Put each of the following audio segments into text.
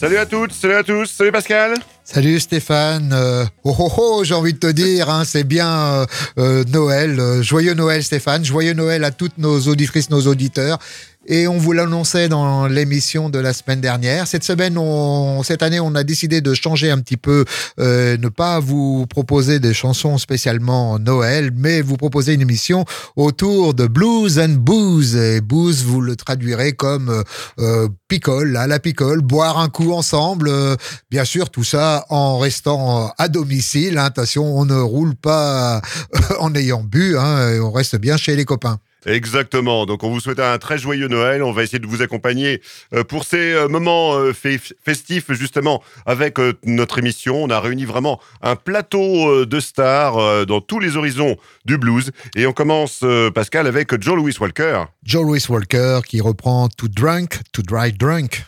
Salut à toutes, salut à tous, salut Pascal. Salut Stéphane. Euh, oh oh oh, j'ai envie de te dire, hein, c'est bien euh, euh, Noël. joyeux Noël Stéphane, joyeux Noël à toutes nos auditrices, nos auditeurs. Et on vous l'annonçait dans l'émission de la semaine dernière. Cette semaine, on, cette année, on a décidé de changer un petit peu, euh, ne pas vous proposer des chansons spécialement Noël, mais vous proposer une émission autour de blues and booze. Et booze, vous le traduirez comme euh, picole, à la picole, boire un coup ensemble. Euh, bien sûr, tout ça en restant à domicile. Hein, attention, on ne roule pas en ayant bu, hein, on reste bien chez les copains. Exactement. Donc, on vous souhaite un très joyeux Noël. On va essayer de vous accompagner euh, pour ces euh, moments euh, festifs, justement, avec notre émission. On a réuni vraiment un plateau de stars dans tous les horizons du blues. Et on commence, Pascal, avec Joe Louis Walker. Joe Louis Walker qui reprend To Drunk, To Dry Drunk.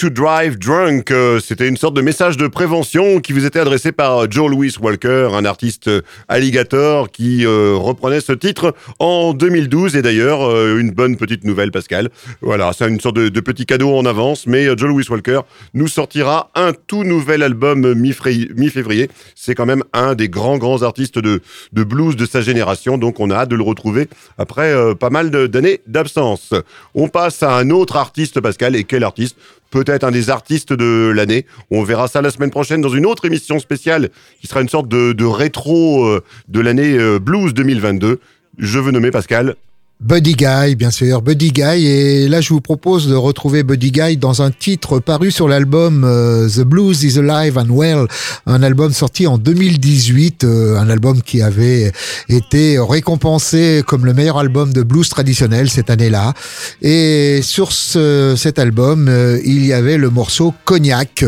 To drive drunk. Euh, c'était une sorte de message de prévention qui vous était adressé par Joe Louis Walker, un artiste euh, alligator qui euh, reprenait ce titre en 2012. Et d'ailleurs, une bonne petite nouvelle, Pascal. Voilà, c'est une sorte de, petit cadeau en avance. Mais Joe Louis Walker nous sortira un tout nouvel album mi-février. C'est quand même un des grands, grands artistes de blues de sa génération. Donc on a hâte de le retrouver après pas mal d'années d'absence. On passe à un autre artiste, Pascal. Et quel artiste? Peut-être un des artistes de l'année. On verra ça la semaine prochaine dans une autre émission spéciale qui sera une sorte de, rétro euh, de l'année euh, Blues 2022. Je veux nommer Pascal Buddy Guy, bien sûr, Buddy Guy. Et là, je vous propose de retrouver Buddy Guy dans un titre paru sur l'album euh, The Blues is Alive and Well, un album sorti en 2018, euh, un album qui avait été récompensé comme le meilleur album de blues traditionnel cette année-là. Et sur ce, cet album, euh, il y avait le morceau Cognac.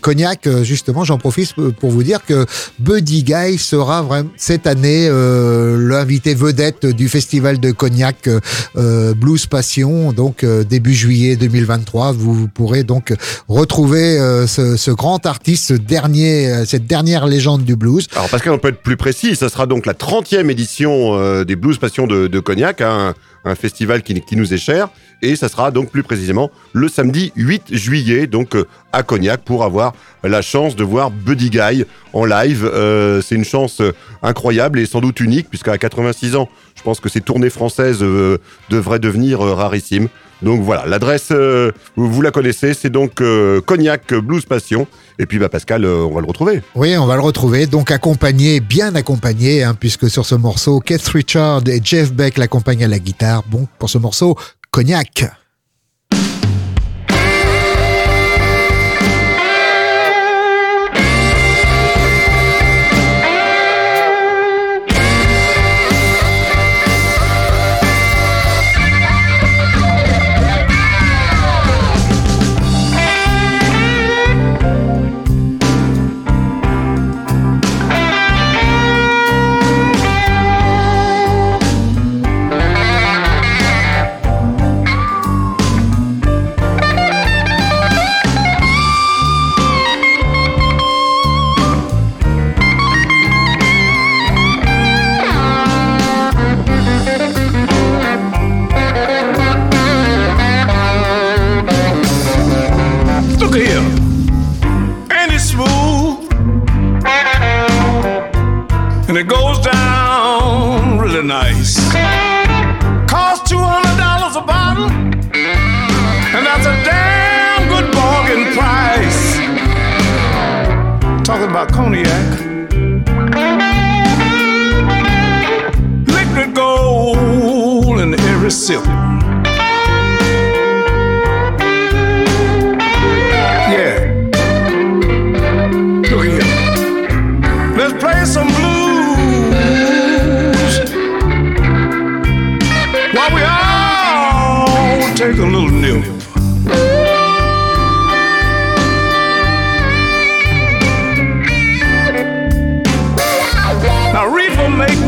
Cognac, justement, j'en profite pour vous dire que Buddy Guy sera vraiment cette année l'invité vedette du festival de Cognac euh, euh, Blues Passion, donc euh, début juillet 2023. Vous pourrez donc retrouver ce, grand artiste, dernier, cette dernière légende du blues. Alors Pascal, on peut être plus précis, ça sera donc la 30e édition des Blues Passion de, Cognac, hein, un festival qui, nous est cher. Et ça sera donc plus précisément le samedi 8 juillet, donc à Cognac, pour avoir la chance de voir Buddy Guy en live. c'est une chance incroyable et sans doute unique, puisqu'à 86 ans, pense que ces tournées françaises euh, devraient devenir euh, rarissimes. Donc voilà, l'adresse, euh, vous la connaissez, c'est donc Cognac Blues Passion. Et puis bah, Pascal, on va le retrouver. Oui, on va le retrouver, donc accompagné, bien accompagné, hein, puisque sur ce morceau, Keith Richard et Jeff Beck l'accompagnent à la guitare. Bon, pour ce morceau, Cognac.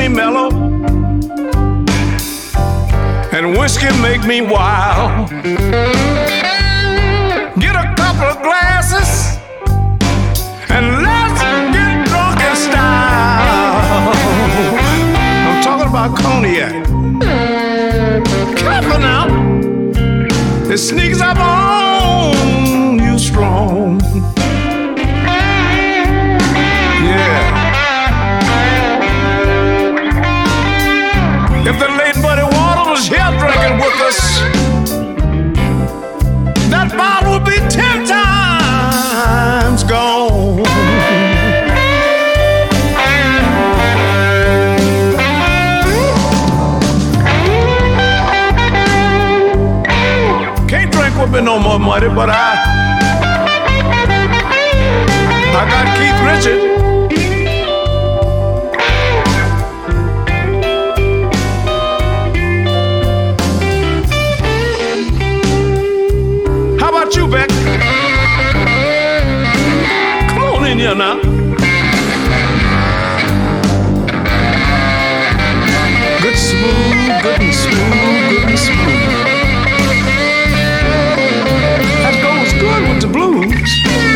mellow, and whiskey make me wild. Get a couple of glasses, and let's get drunk in style. I'm talking about cognac. Careful now, it sneaks up on. no more money, but I I got Keith Richard. How about you, Beck? Come on in here now. Good smooth, good and smooth. Explode.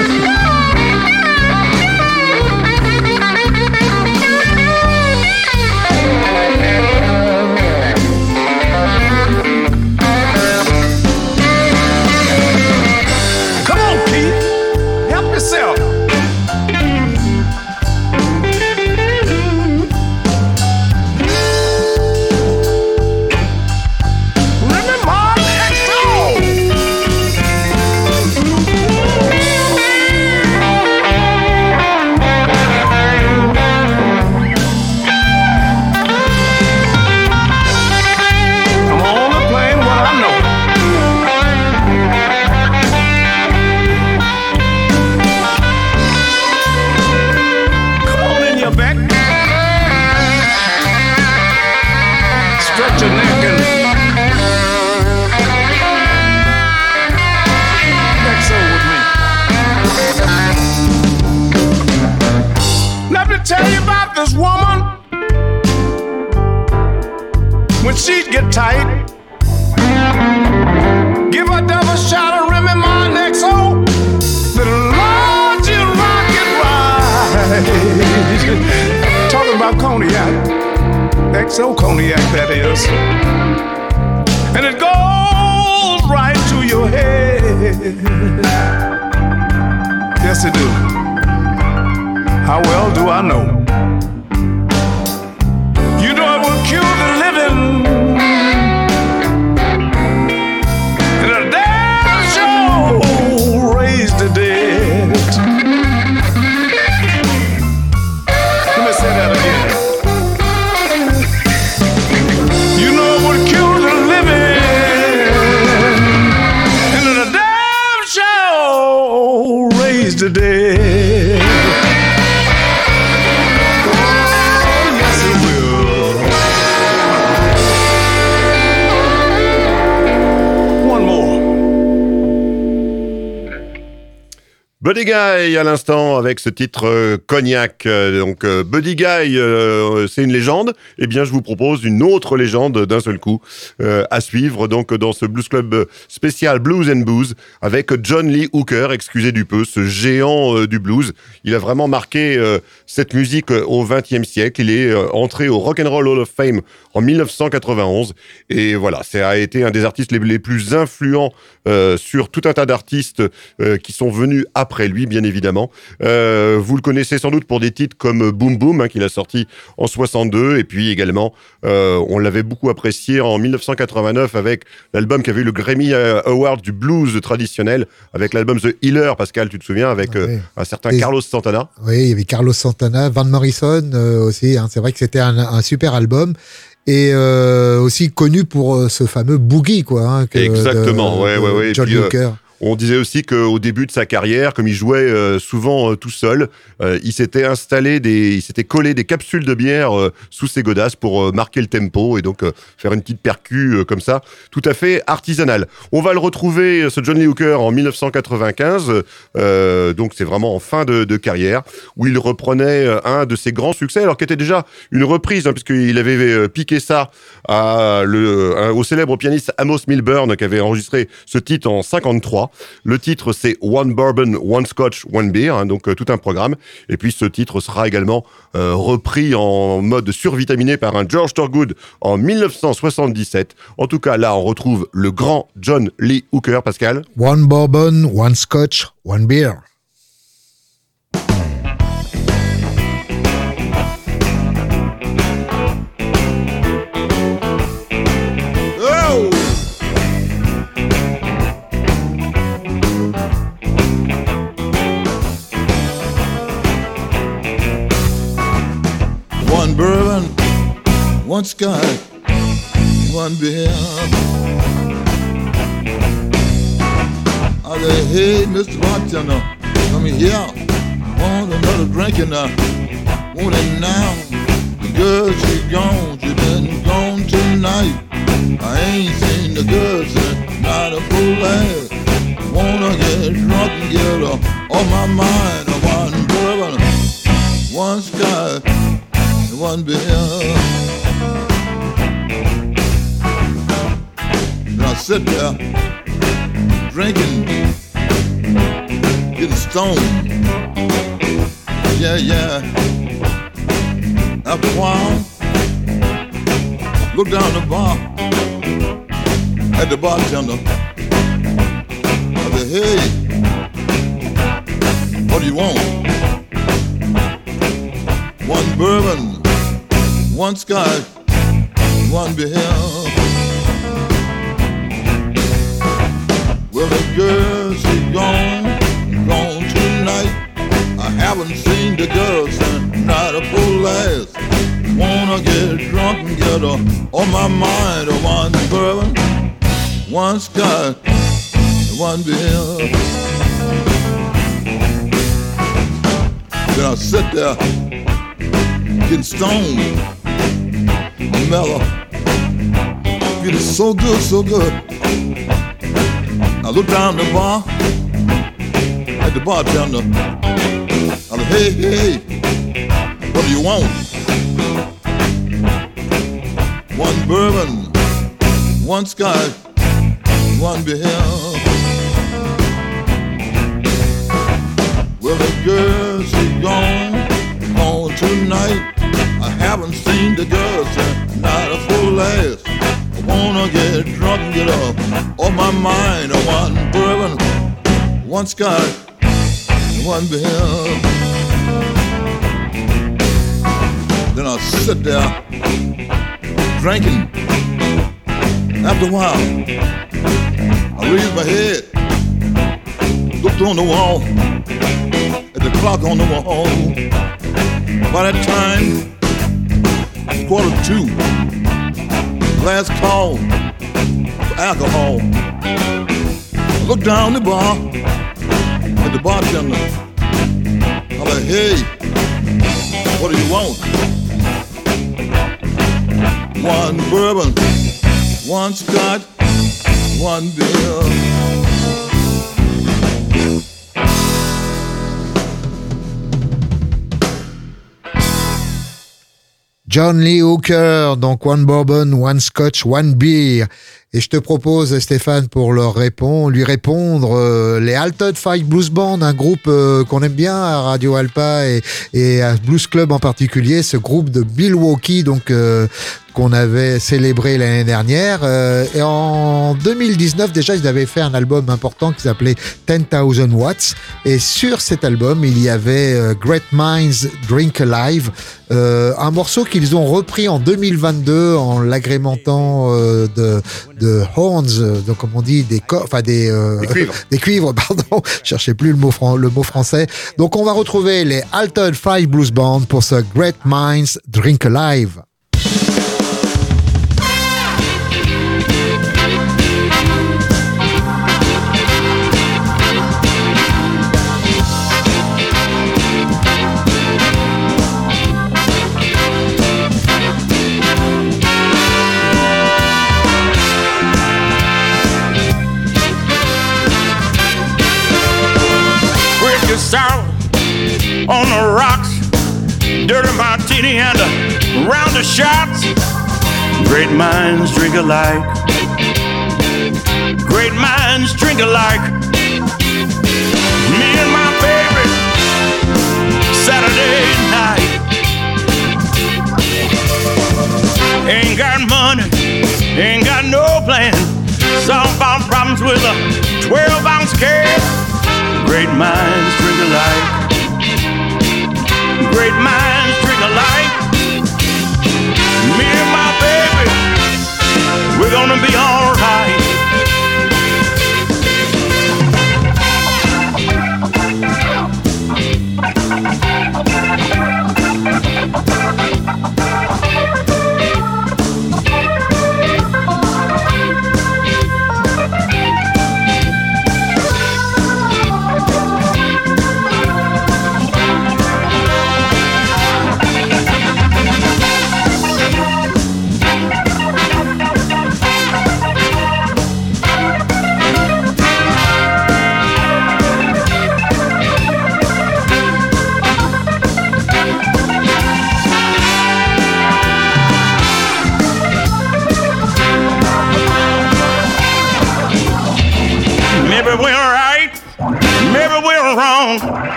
Buddy Guy à l'instant avec ce titre euh, Cognac. Euh, donc euh, Buddy Guy, c'est une légende. Eh bien, je vous propose une autre légende d'un seul coup à suivre. Donc dans ce Blues Club spécial Blues and Booze avec John Lee Hooker, excusez du peu, ce géant du blues. Il a vraiment marqué cette musique au XXe siècle. Il est entré au Rock and Roll Hall of Fame en 1991 et voilà, ça a été un des artistes les, les plus influents euh, sur tout un tas d'artistes euh, qui sont venus après lui, bien évidemment. Euh, vous le connaissez sans doute pour des titres comme Boom Boom, hein, qu'il a sorti en 62, et puis également, on l'avait beaucoup apprécié en 1989 avec l'album qui avait eu le Grammy Award du blues traditionnel, avec l'album The Healer, Pascal, tu te souviens, avec Ouais. un certain Et- Carlos Santana. Oui, il y avait Carlos Santana, Van Morrison aussi. hein. C'est vrai que c'était un, un super album. Et euh, aussi connu pour euh, ce fameux boogie, quoi. hein, que- Exactement, de- ouais, de ouais, ouais. John puis, euh, Hooker. On disait aussi qu'au début de sa carrière, comme il jouait euh, souvent euh, tout seul, euh, il s'était installé des, il s'était collé des capsules de bière sous ses godasses pour marquer le tempo et donc faire une petite percu comme ça, tout à fait artisanale. On va le retrouver, ce Johnny Hooker, en 1995, euh, donc c'est vraiment en fin de, carrière, où il reprenait un de ses grands succès, alors qui était déjà une reprise, hein, puisqu'il avait piqué ça au célèbre pianiste Amos Milburn, qui avait enregistré ce titre en 53. Le titre, c'est One Bourbon, One Scotch, One Beer, hein, donc euh, tout un programme. Et puis ce titre sera également euh, repris en mode survitaminé par un George Thorogood en 1977. En tout cas, là, on retrouve le grand John Lee Hooker, Pascal. One bourbon, one scotch, one beer. One scotch, one beer. I say, hey, Mr. Bartender, come here. Want another drink and I want it now. The girl, she gone, she been gone tonight. I ain't seen the girl since not a full ass. Wanna get drunk and get her on my mind. One bourbon, one scotch, and one beer. Sit there drinking, getting stoned. Yeah, yeah. After a while, look down the bar at the bartender. I said, hey, what do you want? One bourbon, one scotch, one beer. Well, the girl, she gone, gone tonight. I haven't seen the girl since not a full last. Wanna get drunk and get her on my mind. One bourbon, one scotch, one beer. Then I sit there, getting stoned, mellow, feeling so good, so good. I look down the bar at the bartender. I said, hey, hey, what do you want? One bourbon, one scotch, one beer. Well, the girl, she gone, gone tonight. I haven't seen the girl since not a full last. Wanna get drunk get up on my mind. I want bourbon, one scotch, one beer. Then I sit there drinking. After a while, I raise my head, looked on the wall, at the clock on the wall. By that time, quarter two, last call for alcohol. I looked down the bar at the bartender. I'm like, hey, what do you want? One bourbon, one scotch, one beer. John Lee Hooker, donc One Bourbon, One Scotch, One Beer. Et je te propose, Stéphane, pour leur répondre, lui répondre, euh, les Altered Five Blues Band, un groupe euh, qu'on aime bien à Radio Alpa et, et à Blues Club en particulier, ce groupe de Milwaukee, donc euh, qu'on avait célébré l'année dernière. Euh, et en 2019, déjà, ils avaient fait un album important qui s'appelait 10,000 Watts. Et sur cet album, il y avait euh, Great Minds Drink Alive, euh, un morceau qu'ils ont repris en 2022 en l'agrémentant euh, de, de horns, euh, donc comme on dit, des enfin des, euh, Des cuivres. des cuivres, pardon. Je cherchais plus le mot, fran- le mot français. Donc on va retrouver les Altered Five Blues Band pour ce Great Minds Drink Alive. Dirty martini and a round of shots. Great minds drink alike. Great minds drink alike. Me and my baby, Saturday night. Ain't got money, ain't got no plan. Solve our problems with a 12 ounce can. Great minds drink alike. Great minds drink alike. Me and my baby,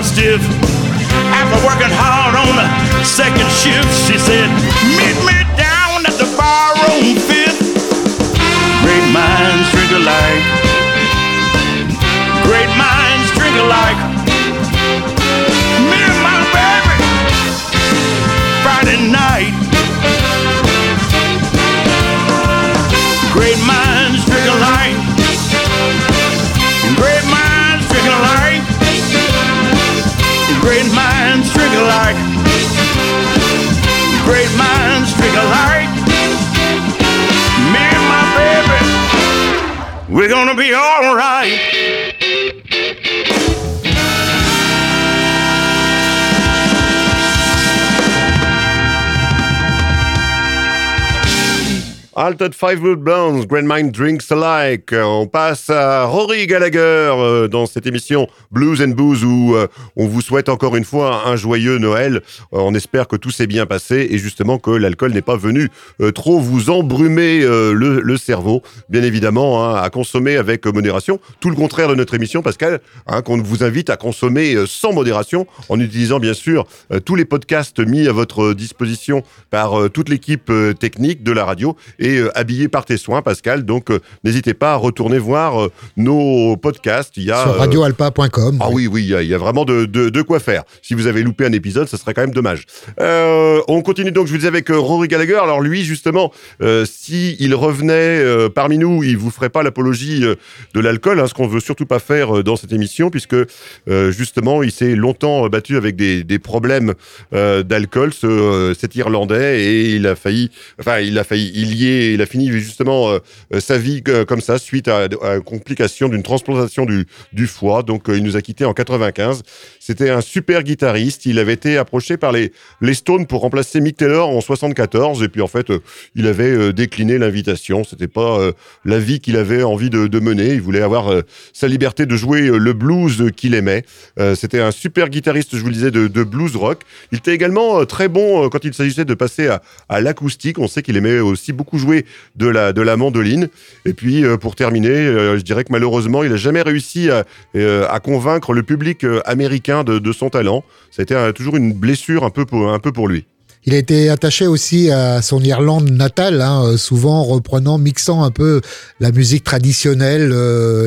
knees stiff. After working hard on the second shift, she said, Meet me down at the bar room fifth. Great minds drink alike. Great minds drink alike. We're gonna be alright. Altered Five Blue Blondes, Grand Mind Drinks Alike. On passe à Rory Gallagher euh, dans cette émission Blues and Booze où euh, on vous souhaite encore une fois un joyeux Noël. Euh, on espère que tout s'est bien passé et justement que l'alcool n'est pas venu trop vous embrumer le, cerveau. Bien évidemment, hein, à consommer avec modération. Tout le contraire de notre émission, Pascal, hein, qu'on vous invite à consommer sans modération en utilisant bien sûr tous les podcasts mis à votre disposition par toute l'équipe technique de la radio et euh, habillé par tes soins, Pascal. Donc, euh, n'hésitez pas à retourner voir euh, nos podcasts. Il y a, Sur radioalpa.com. ah oui, oui, il y, a- il y a vraiment de, de- de quoi faire. Si vous avez loupé un épisode, ça serait quand même dommage. On continue donc, je vous disais, avec Rory Gallagher. Alors lui, justement, euh, si revenait parmi nous, il vous ferait pas l'apologie de l'alcool, hein, ce qu'on veut surtout pas faire dans cette émission, puisque justement, il s'est longtemps battu avec des, des problèmes d'alcool, ce, cet Irlandais, et il a failli, enfin, il a failli, il y est, il a fini justement euh, euh, sa vie euh, comme ça suite à, à une complication d'une transplantation du, foie. Donc, il nous a quittés en 95. C'était un super guitariste. Il avait été approché par les, Stones pour remplacer Mick Taylor en 74. Et puis, en fait, il avait décliné l'invitation. C'était pas la vie qu'il avait envie de, mener. Il voulait avoir sa liberté de jouer le blues qu'il aimait. C'était un super guitariste, je vous le disais, de, blues rock. Il était également très bon quand il s'agissait de passer à, à l'acoustique. On sait qu'il aimait aussi beaucoup de la, de la mandoline. Et puis, euh, pour terminer, euh, je dirais que malheureusement, il n'a jamais réussi à, euh, à convaincre le public américain de, son talent. Ça a été toujours une blessure un peu pour, un peu pour lui. Il a été attaché aussi à son Irlande natale, hein, souvent reprenant, mixant un peu la musique traditionnelle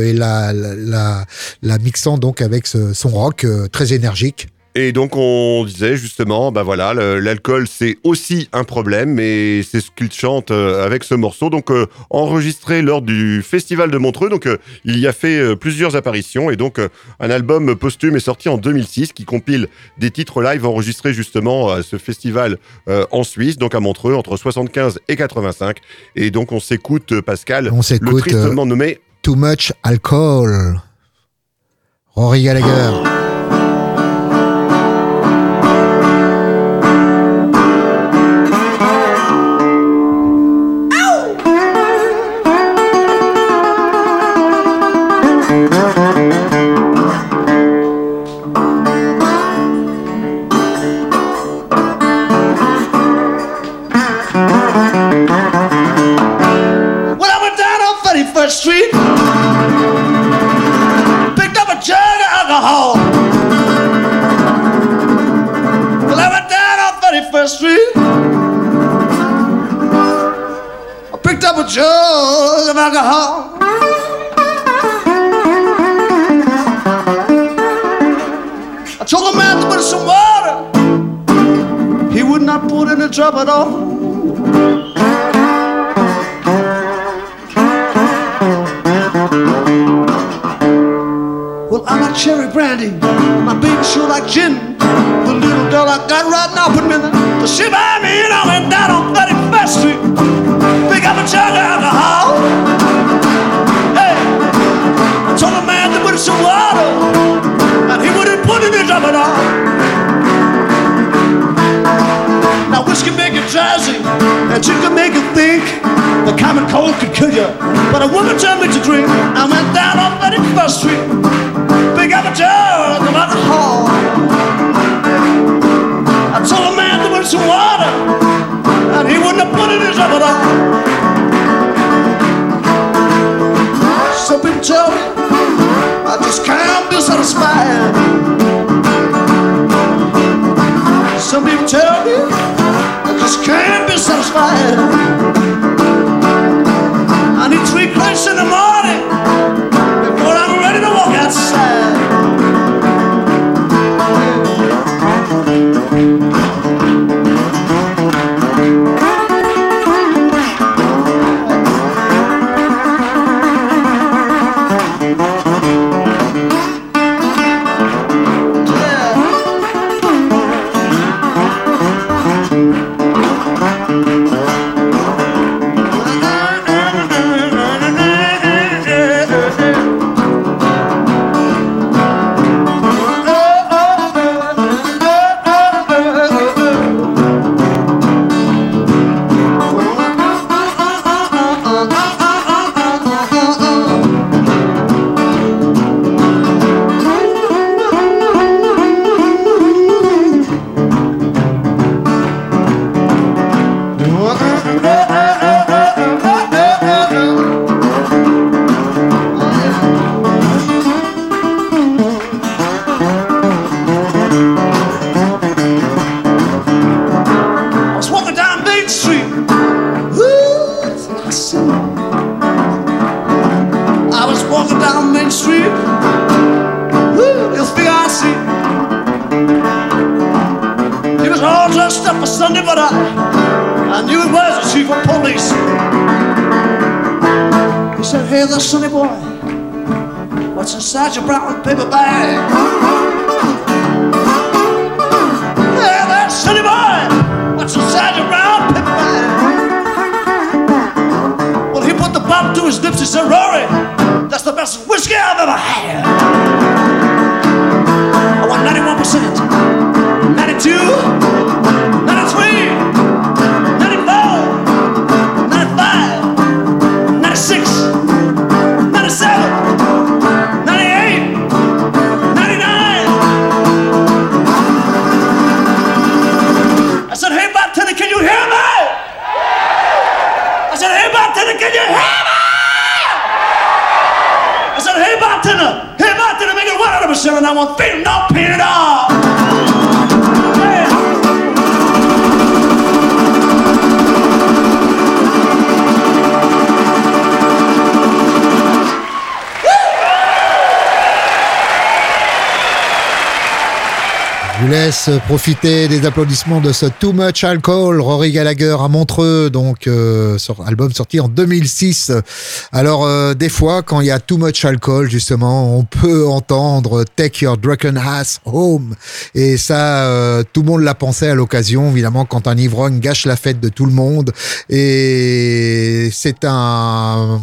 et la, la, la, mixant donc avec son rock très énergique. Et donc on disait justement, bah voilà, l'alcool c'est aussi un problème, et c'est ce qu'il chante euh, avec ce morceau, donc euh, enregistré lors du festival de Montreux. Donc euh, il y a fait euh, plusieurs apparitions, et donc un album posthume est sorti en 2006 qui compile des titres live enregistrés justement à ce festival en Suisse, donc à Montreux entre 75 et 85. Et donc on s'écoute Pascal, On le tristement nommé Too Much Alcohol. Rory Gallagher. Some people tell me I just can't be satisfied. Profiter des applaudissements de ce Too Much Alcohol, Rory Gallagher à Montreux, donc euh, sur, album sorti en 2006. Alors euh, des fois, quand il y a Too Much Alcohol, justement, on peut entendre Take Your Drunken Ass Home, et ça, euh, tout le monde l'a pensé à l'occasion, évidemment, quand un ivrogne gâche la fête de tout le monde, et c'est un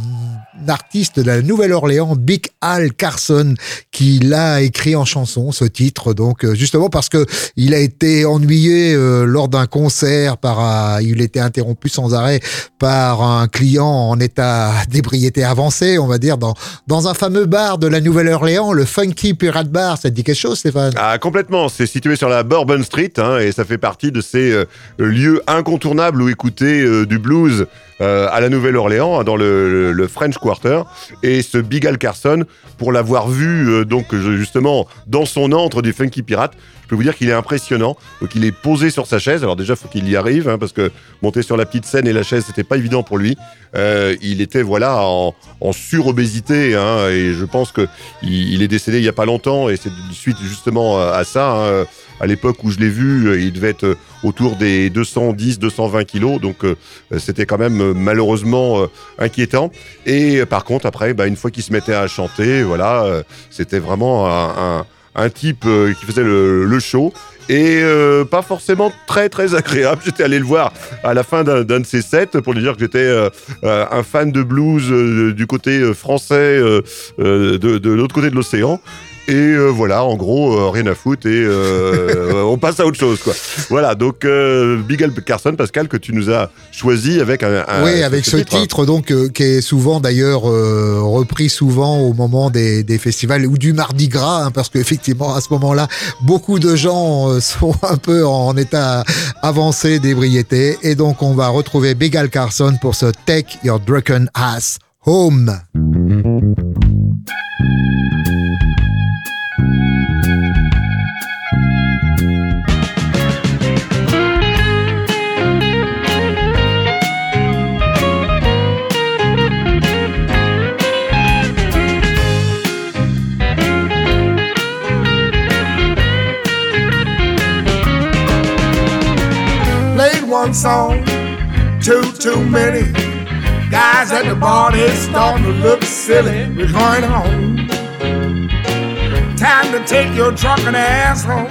artiste de la Nouvelle-Orléans, Big Al Carson, qui l'a écrit en chanson, ce titre. Donc, euh, justement parce que il a été ennuyé euh, lors d'un concert par, un- il était interrompu sans arrêt par un client en état d'ébriété avancée, on va dire, dans, dans un fameux bar de la Nouvelle-Orléans, le Funky Pirate Bar. Ça te dit quelque chose, Stéphane? Ah, complètement. C'est situé sur la Bourbon Street hein, et ça fait partie de ces euh, lieux incontournables où écouter du blues euh, à la Nouvelle-Orléans, hein, dans le, French Quarter. Et ce Big Al Carson, pour l'avoir vu euh, donc justement dans son antre du Funky Pirate, peux vous dire qu'il est impressionnant. Donc il est posé sur sa chaise. Alors déjà, faut qu'il y arrive hein, parce que monter sur la petite scène et la chaise, c'était pas évident pour lui. Euh, il était voilà en, en surobésité hein, et je pense que il, est décédé il y a pas longtemps et c'est suite justement à, ça. hein. À l'époque où je l'ai vu, euh, il devait être euh, autour des 210-220 kilos, donc euh, c'était quand même euh, malheureusement euh, inquiétant. Et par contre, après, bah, une fois qu'il se mettait à chanter, voilà, euh, c'était vraiment un, un- un type euh, qui faisait le, show. Et euh, pas forcément très très agréable. J'étais allé le voir à la fin d'un de ses sets pour lui dire que j'étais euh, un fan de blues du côté français de l'autre côté de l'océan. Et euh, voilà, en gros, euh, rien à foutre et euh, on passe à autre chose, quoi. Voilà, donc Big Al Carson, Pascal, que tu nous as choisi avec un. un- oui, avec ce titre, donc qui est souvent d'ailleurs repris souvent au moment des, des festivals ou du Mardi Gras, hein, parce qu'effectivement à ce moment-là, beaucoup de gens sont un peu en état avancé d'ébriété, et donc on va retrouver Big Al Carson pour ce Take Your Drunken Ass Home. One song, too, too many. Guys at the bar, they starting to look silly. We're going home. Time to take your drunken ass home.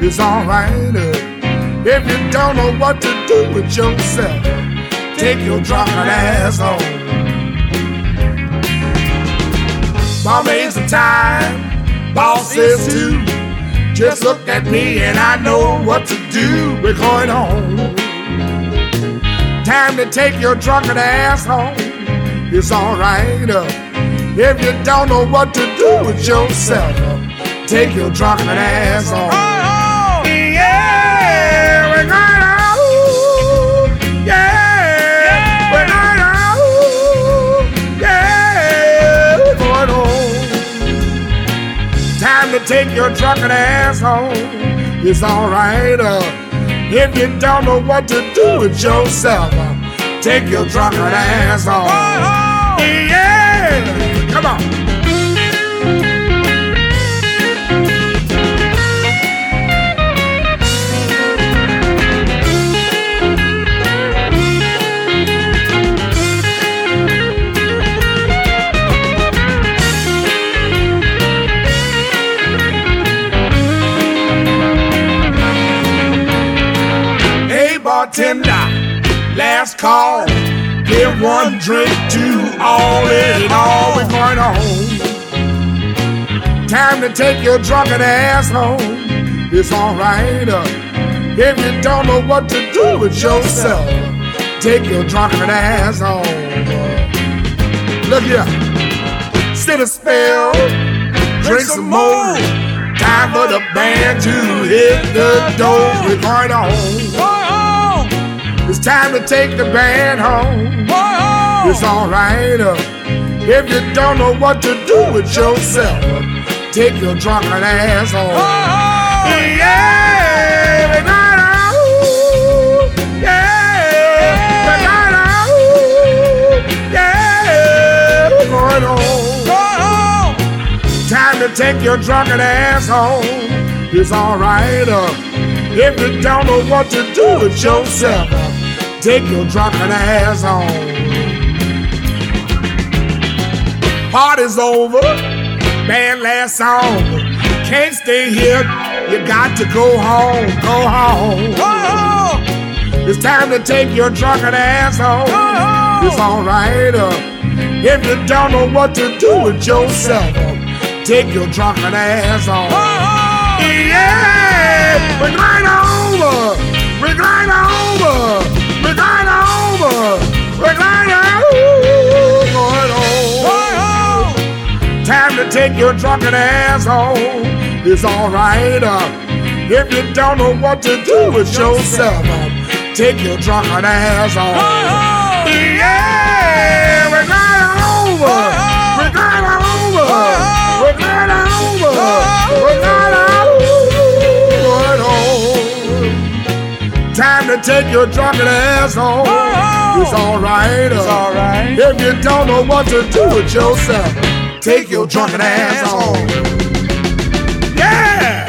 It's alright. uh, If you don't know what to do with yourself, take your drunken ass home. Barmaids are time, boss is too. Just look at me and I know what to do. We're going home. Time to take your drunken ass home. It's alright. Uh, if you don't know what to do with yourself, uh, take your drunken ass home. Yeah, we're going home. Yeah, we're going home. Yeah, we're going home. Time to take your drunken ass home. It's alright. Uh, if you don't know what to do with yourself, take your drunken ass home. Yeah, come on. Bartender, last call. Give one drink to all and all. We're going home. Time to take your drunken ass home. It's alright. Uh, if you don't know what to do with yourself, take your drunken ass home. Look here. Sit a spell. Drink some more. Time for the band to hit the door. We're going home. It's time to take the band home. It's alright uh, if you don't know what to do with yourself. Take your drunken ass home. Yeah, we're going home. Yeah, going home. Yeah, we're going home. Time to take your drunken ass home. It's alright uh, if you don't know what to do with yourself. Take your drunken ass home. Party's over, band last song. Can't stay here, you got to go home, go home. It's time to take your drunken ass home. It's alright uh, if you don't know what to do with yourself. Uh, take your drunken ass home. Yeah, we're going over, we're going over, over, we're going over, going home. Time to take your drunken ass home. It's alright uh, if you don't know what to do with yourself. uh, Take your drunken ass home. Yeah, we're going over. We're going over. We're going over. We're going over. Going home. Time to take your drunken ass home. It's alright. It's alright. If you don't know what to do with yourself, take your drunken ass home. Yeah!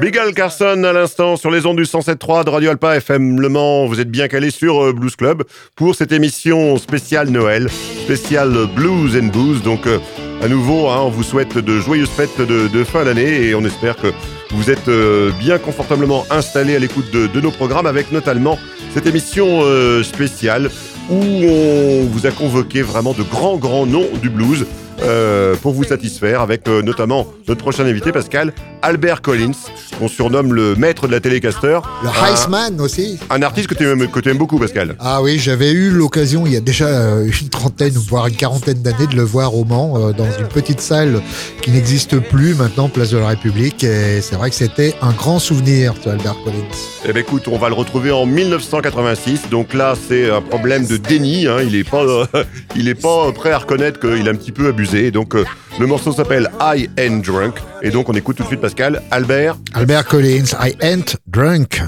Big Al Carson à l'instant sur les ondes du 107.3 de Radio Alpa FM Le Mans. Vous êtes bien calés sur euh, Blues Club pour cette émission spéciale Noël, spéciale Blues and Booze. Donc euh, à nouveau, hein, on vous souhaite de joyeuses fêtes de, fin d'année et on espère que vous êtes euh, bien confortablement installés à l'écoute de, de nos programmes avec notamment cette émission euh, spéciale où on vous a convoqué vraiment de grands grands noms du blues euh, pour vous satisfaire avec euh, notamment notre prochain invité Pascal Albert Collins qu'on surnomme le maître de la télécaster Le Heisman aussi. un artiste que tu aimes, que tu aimes beaucoup Pascal Ah oui, j'avais eu l'occasion il y a déjà euh, une trentaine, voire une quarantaine d'années, de le voir au Mans, euh, dans une petite salle qui n'existe plus maintenant, place de la République. Et c'est vrai que c'était un grand souvenir, ce Albert Collins. Eh ben écoute, on va le retrouver en 1986. Donc là, c'est un problème de déni. hein. Il est pas, il est pas prêt à reconnaître qu'il a un petit peu abusé. Donc euh, le morceau s'appelle I Ain't Drunk. Et donc on écoute tout de suite Pascal Albert. Albert Collins, I ain't drunk.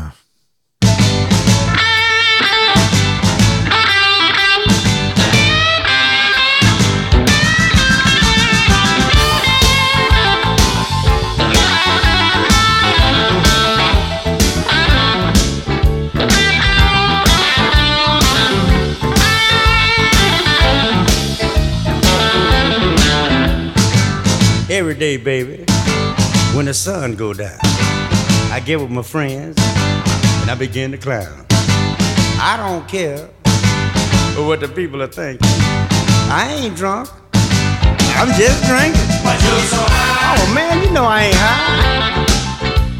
Every day, baby, when the sun go down, I get with my friends and I begin to clown. I don't care what the people are thinking. I ain't drunk. I'm just drinking. But you're so high, Oh man, you know I ain't high.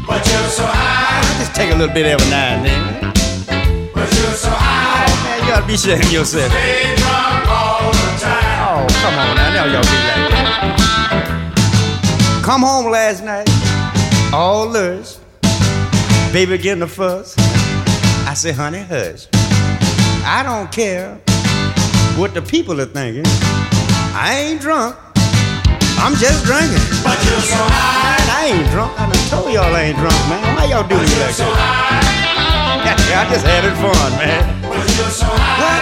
but you're so high, I just take a little bit every now and then. but you're so high. Oh, man, you ought to be ashamed yourself. Stay drunk all the time. Oh, come on now. Now y'all be like that. Come home last night, all lures. Baby getting a fuss. I say, honey, hush. I don't care what the people are thinking. I ain't drunk. I'm just drinking. But you're so high, Man, I ain't drunk. I done told y'all I ain't drunk, man. Why y'all do me like so that? high, I just had it fun, man. but you're so high. What?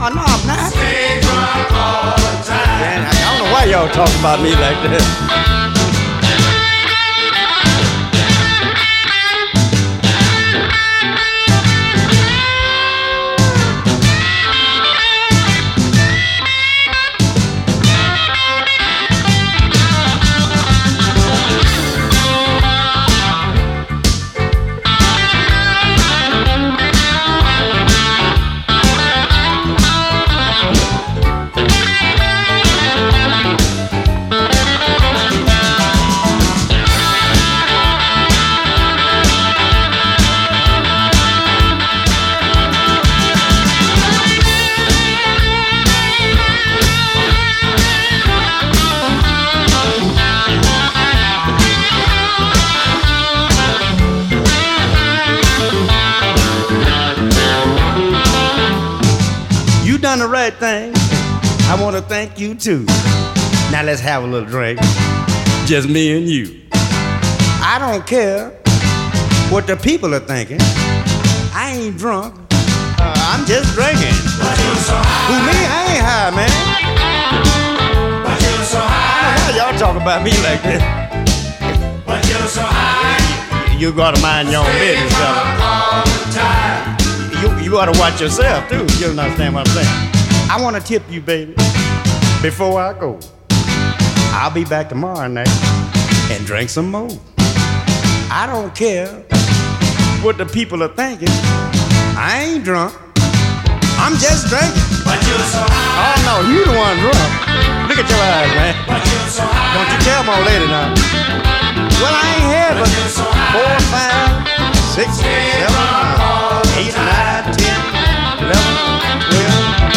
Oh, no, I'm not. Stay drunk all the time. Man, I don't know why y'all talking about me like that. Thing. I want to thank you too. Now let's have a little drink. Just me and you. I don't care what the people are thinking. I ain't drunk. Uh, I'm just drinking. Who me? I ain't high, man. Why y'all talk about me like that? you so high. You gotta mind your own business, fella. You, you gotta watch yourself too. You understand what I'm saying? I wanna tip you, baby, before I go. I'll be back tomorrow night and drink some more. I don't care what the people are thinking. I ain't drunk. I'm just drinking. But you're so high. Oh no, you the one drunk. Look at your eyes, man. But you're so high. Don't you tell my lady now. Well, I ain't had but four, five, six, seven, eight, nine, ten, eleven, twelve.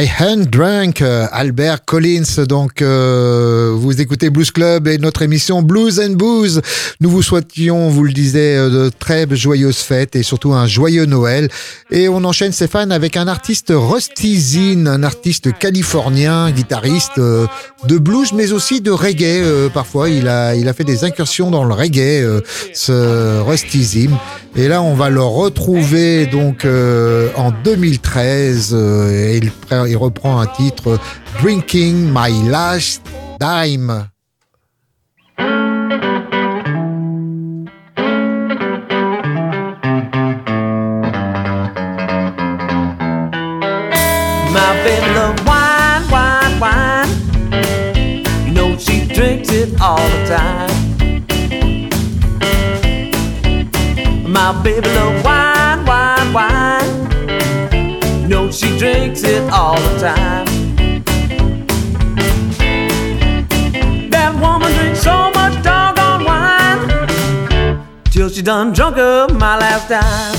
I Hand Drunk, euh, Albert Collins. Donc, euh, vous écoutez Blues Club et notre émission Blues and Booze. Nous vous souhaitions, vous le disais, euh, de très joyeuses fêtes et surtout un joyeux Noël. Et on enchaîne fans avec un artiste Rusty Zinn, un artiste californien, guitariste euh, de blues, mais aussi de reggae. parfois, il a, il a fait des incursions dans le reggae, ce Rusty Zinn. Et là, on va le retrouver donc en 2013. euh, et il, il reprend un titre Drinking My Last Dime. My baby love wine, wine, wine. You know she drinks it all the time. My baby wine, wine, wine. She drinks it all the time. That woman drinks so much doggone wine till she done drunk up my last time.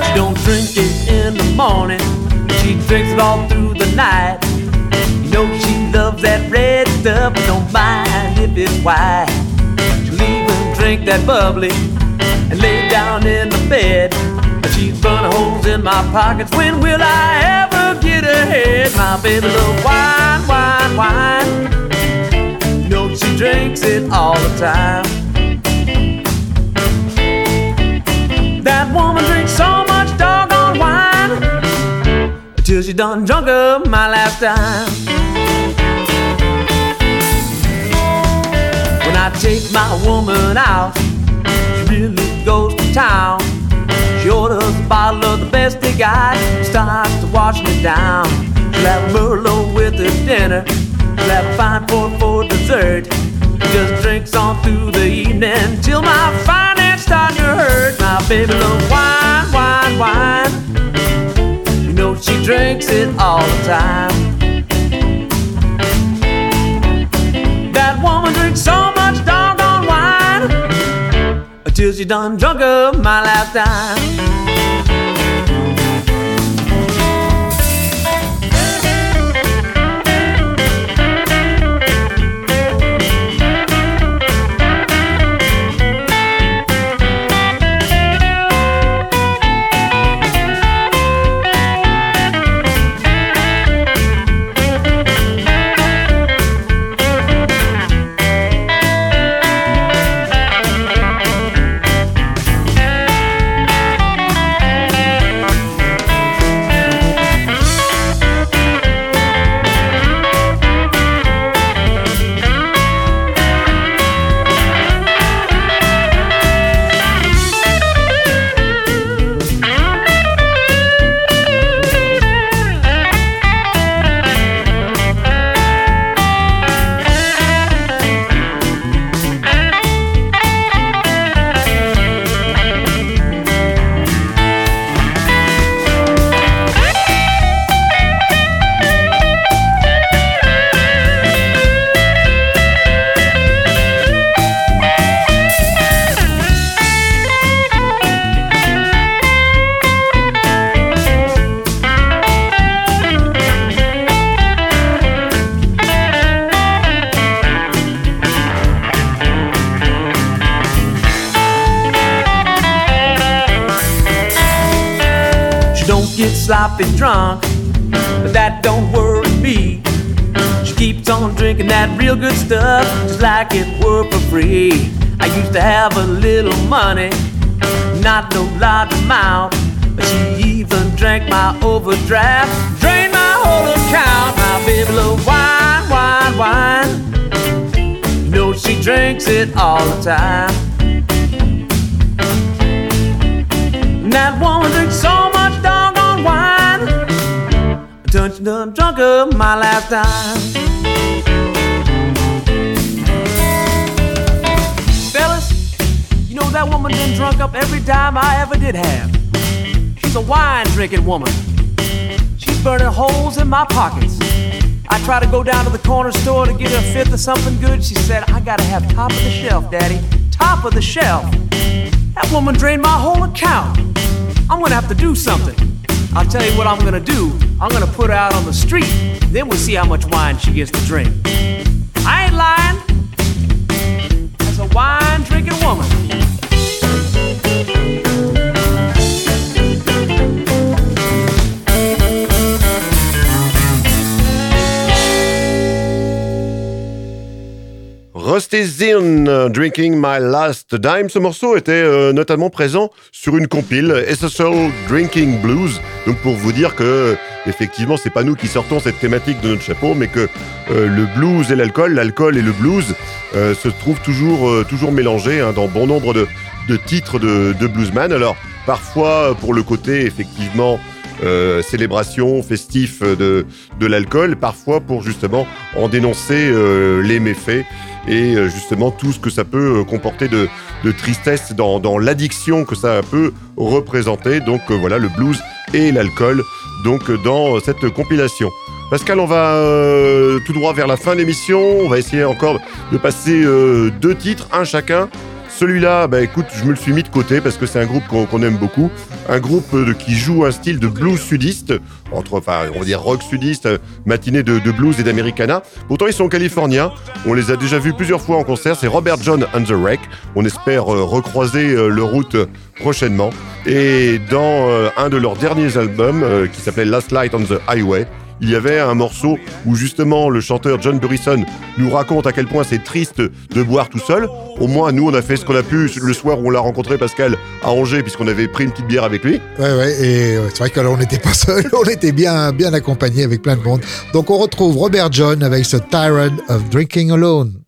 She don't drink it in the morning. She drinks it all through the night. You know she loves that red stuff, but don't mind if it's white. She'll even drink that bubbly and lay down in the bed. She's burning holes in my pockets. When will I ever get ahead? My baby loves wine, wine, wine. You know she drinks it all the time. That woman drinks so much doggone wine till she done drunk up my last time. When I take my woman out, she really town. She orders a bottle of the best they got, starts to wash me down. She'll Merlot with her dinner, she'll fine port for dessert. Just drinks on through the evening till my finance start to hurt. My baby loves wine, wine, wine. You know she drinks it all the time. That woman drinks so much doggone Cause you done drunk up my lifetime. Like it were for free. I used to have a little money, not no large amount, but she even drank my overdraft, drained my whole account. My baby love wine, wine, wine. You know she drinks it all the time. That woman drinks so much doggone wine. Done, done drunk up my last time. That woman been drunk up every dime I ever did have. She's a wine drinking woman. She's burning holes in my pockets. I try to go down to the corner store to get a fifth of something good. She said, I gotta have top of the shelf, Daddy. Top of the shelf. That woman drained my whole account. I'm gonna have to do something. I'll tell you what I'm gonna do. I'm gonna put her out on the street. Then we'll see how much wine she gets to drink. Rusty Zinn, euh, Drinking My Last Dime. Ce morceau était euh, notamment présent sur une compile, SSL Drinking Blues. Donc pour vous dire que, effectivement, c'est pas nous qui sortons cette thématique de notre chapeau, mais que euh, le blues et l'alcool, l'alcool et le blues se trouvent toujours, toujours mélangés hein, dans bon nombre de, de titres de, de bluesman. Alors parfois pour le côté, effectivement, euh, célébration, festif de, de l'alcool, parfois pour justement en dénoncer euh, les méfaits et euh, justement tout ce que ça peut euh, comporter de, de tristesse dans, dans l'addiction que ça peut représenter. Donc euh, voilà, le blues et l'alcool, donc euh, dans cette compilation. Pascal, on va euh, tout droit vers la fin de l'émission. On va essayer encore de passer euh, deux titres, un chacun. Celui-là, bah écoute, je me le suis mis de côté parce que c'est un groupe qu'on aime beaucoup. Un groupe euh, qui joue un style de blues sudiste, entre, enfin, on va dire rock sudiste, euh, matinée de, blues et d'americana. Pourtant, ils sont californiens. On les a déjà vus plusieurs fois en concert. C'est Robert John and the Wreck. On espère euh, recroiser euh, leur route prochainement. Et dans un de leurs derniers albums, qui s'appelait Last Light on the Highway, il y avait un morceau où justement le chanteur John Burrison nous raconte à quel point c'est triste de boire tout seul. Au moins, nous, on a fait ce qu'on a pu le soir où on l'a rencontré, Pascal, à Angers, puisqu'on avait pris une petite bière avec lui. Ouais, ouais, et euh, c'est vrai que là, on n'était pas seul, on était bien, bien accompagné avec plein de monde. Donc, on retrouve Robert John avec ce Tyrant of Drinking Alone.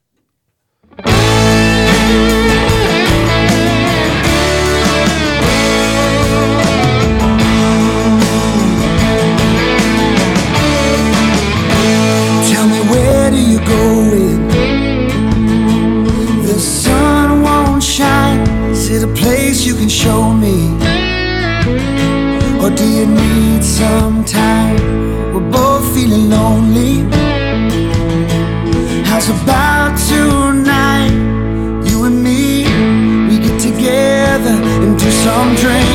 Where do you go when the sun won't shine? Is it a place you can show me? Or do you need some time? We're both feeling lonely. How's about tonight? You and me, we get together and do some drinking.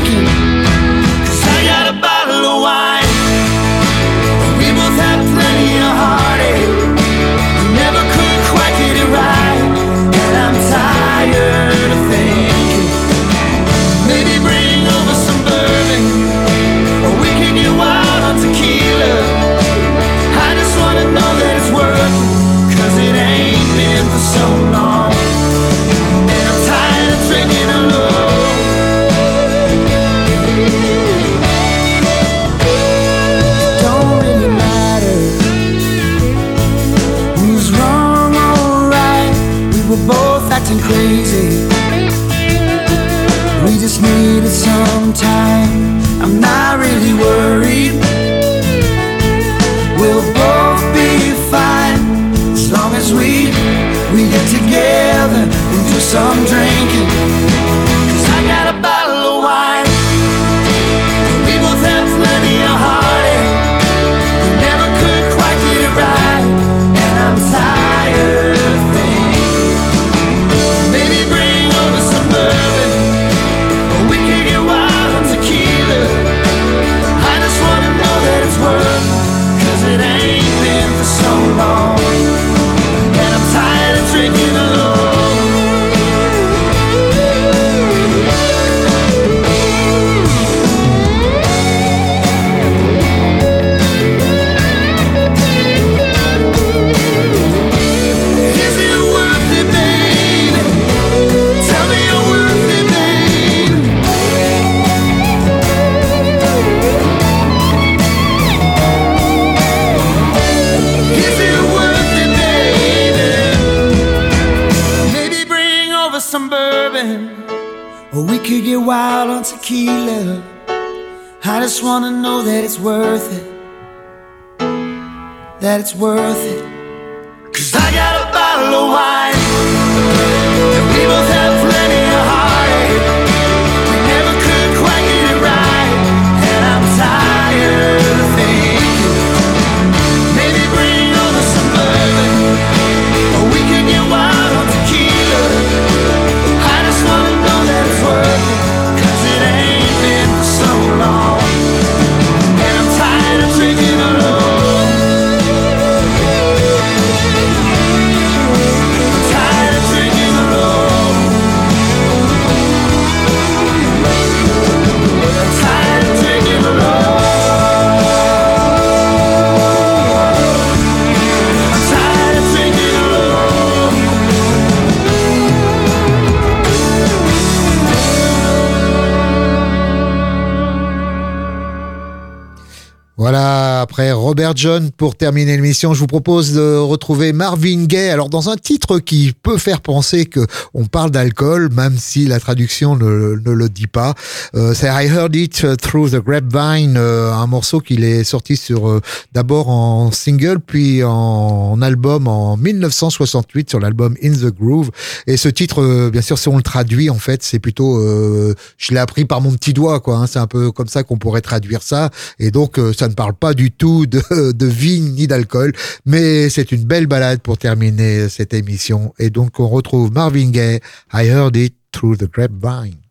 Robert John, pour terminer l'émission, je vous propose de retrouver Marvin Gaye. Alors dans un titre qui peut faire penser que on parle d'alcool, même si la traduction ne, le dit pas. Euh, c'est I Heard It Through the Grapevine, euh, un morceau qu'il est sorti sur euh, d'abord en single puis en, album en 1968 sur l'album In the Groove. Et ce titre, euh, bien sûr, si on le traduit en fait, c'est plutôt, euh, je l'ai appris par mon petit doigt quoi. Hein, c'est un peu comme ça qu'on pourrait traduire ça. Et donc euh, ça ne parle pas du tout de euh, de, vigne ni d'alcool, mais c'est une belle balade pour terminer cette émission. Et donc on retrouve Marvin Gaye, I Heard It Through the Grapevine.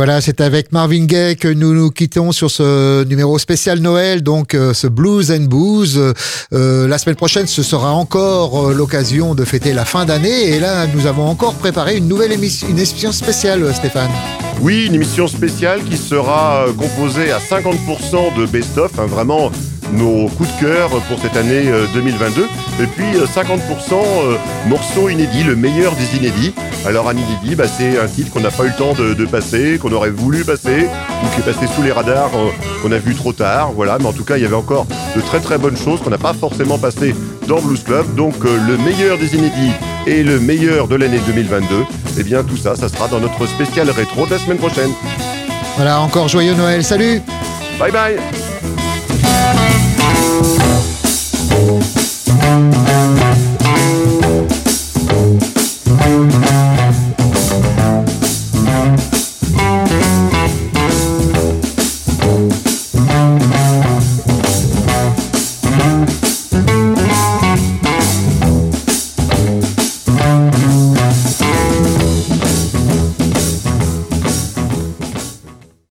Voilà, c'est avec Marvin Gaye que nous nous quittons sur ce numéro spécial Noël, donc euh, ce Blues and Booze. Euh, la semaine prochaine, ce sera encore euh, l'occasion de fêter la fin d'année. Et là, nous avons encore préparé une nouvelle émission, une émission spéciale, Stéphane. Oui, une émission spéciale qui sera composée à 50% de best-of, hein, vraiment nos coups de cœur pour cette année euh, 2022. Et puis euh, 50% euh, morceaux inédits, le meilleur des inédits. Alors un inédit, bah, c'est un titre qu'on n'a pas eu le temps de, de passer, qu'on aurait voulu passer, ou qui est passé sous les radars, euh, qu'on a vu trop tard. Voilà, mais en tout cas, il y avait encore de très très bonnes choses qu'on n'a pas forcément passées dans Blues Club. Donc euh, le meilleur des inédits et le meilleur de l'année 2022, eh bien tout ça, ça sera dans notre spécial rétro de la semaine prochaine. Voilà, encore joyeux Noël. Salut Bye bye